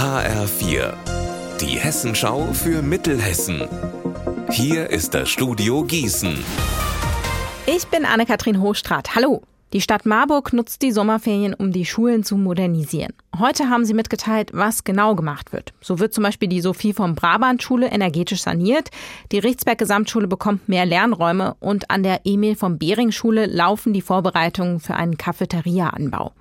HR4, die Hessenschau für Mittelhessen. Hier ist das Studio Gießen. Ich bin Anne-Kathrin Hochstrat. Hallo. Die Stadt Marburg nutzt die Sommerferien, um die Schulen zu modernisieren. Heute haben sie mitgeteilt, was genau gemacht wird. So wird zum Beispiel die Sophie vom Brabant-Schule energetisch saniert, die Richtsberg-Gesamtschule bekommt mehr Lernräume und an der Emil vom Behring-Schule laufen die Vorbereitungen für einen Cafeteria-Anbau.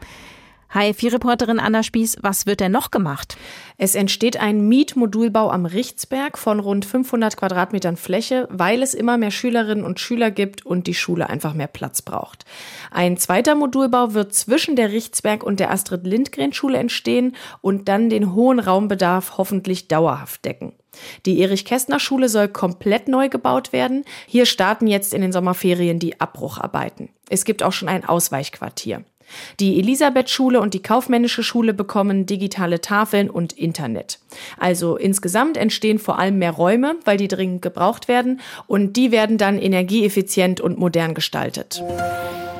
HF4-Reporterin Anna Spieß, was wird denn noch gemacht? Es entsteht ein Mietmodulbau am Richtsberg von rund 500 Quadratmetern Fläche, weil es immer mehr Schülerinnen und Schüler gibt und die Schule einfach mehr Platz braucht. Ein zweiter Modulbau wird zwischen der Richtsberg und der Astrid Lindgren Schule entstehen und dann den hohen Raumbedarf hoffentlich dauerhaft decken. Die Erich-Kästner-Schule soll komplett neu gebaut werden. Hier starten jetzt in den Sommerferien die Abbrucharbeiten. Es gibt auch schon ein Ausweichquartier. Die Elisabeth-Schule und die Kaufmännische Schule bekommen digitale Tafeln und Internet. Also insgesamt entstehen vor allem mehr Räume, weil die dringend gebraucht werden und die werden dann energieeffizient und modern gestaltet.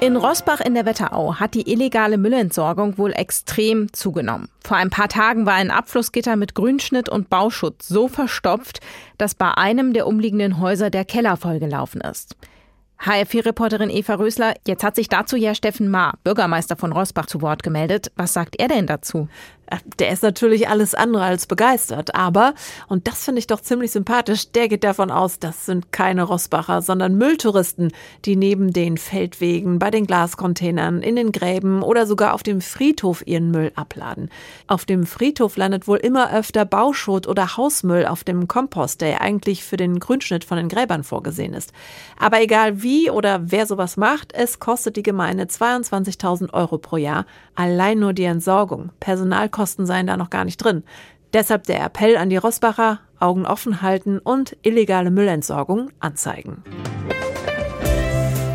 In Rossbach in der Wetterau hat die illegale Müllentsorgung wohl extrem zugenommen. Vor ein paar Tagen war ein Abflussgitter mit Grünschnitt und Bauschutz so verstopft, dass bei einem der umliegenden Häuser der Keller vollgelaufen ist. HFI-Reporterin Eva Rösler, jetzt hat sich dazu ja Steffen Ma, Bürgermeister von Rosbach, zu Wort gemeldet. Was sagt er denn dazu? Der ist natürlich alles andere als begeistert, aber, und das finde ich doch ziemlich sympathisch, der geht davon aus, das sind keine Rossbacher, sondern Mülltouristen, die neben den Feldwegen, bei den Glascontainern, in den Gräben oder sogar auf dem Friedhof ihren Müll abladen. Auf dem Friedhof landet wohl immer öfter Bauschutt oder Hausmüll auf dem Kompost, der eigentlich für den Grünschnitt von den Gräbern vorgesehen ist. Aber egal wie oder wer sowas macht, es kostet die Gemeinde 22.000 Euro pro Jahr, allein nur die Entsorgung. Personal Kosten seien da noch gar nicht drin. Deshalb der Appell an die Rossbacher, Augen offen halten und illegale Müllentsorgung anzeigen.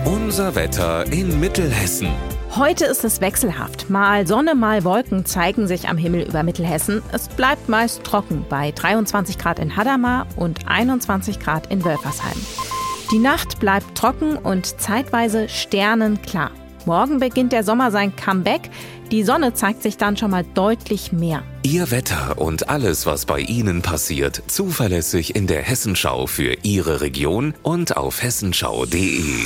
Unser Wetter in Mittelhessen. Heute ist es wechselhaft. Mal Sonne, mal Wolken zeigen sich am Himmel über Mittelhessen. Es bleibt meist trocken bei 23 Grad in Hadamar und 21 Grad in Wölfersheim. Die Nacht bleibt trocken und zeitweise sternenklar. Morgen beginnt der Sommer sein Comeback. Die Sonne zeigt sich dann schon mal deutlich mehr. Ihr Wetter und alles, was bei Ihnen passiert, zuverlässig in der Hessenschau für Ihre Region und auf hessenschau.de.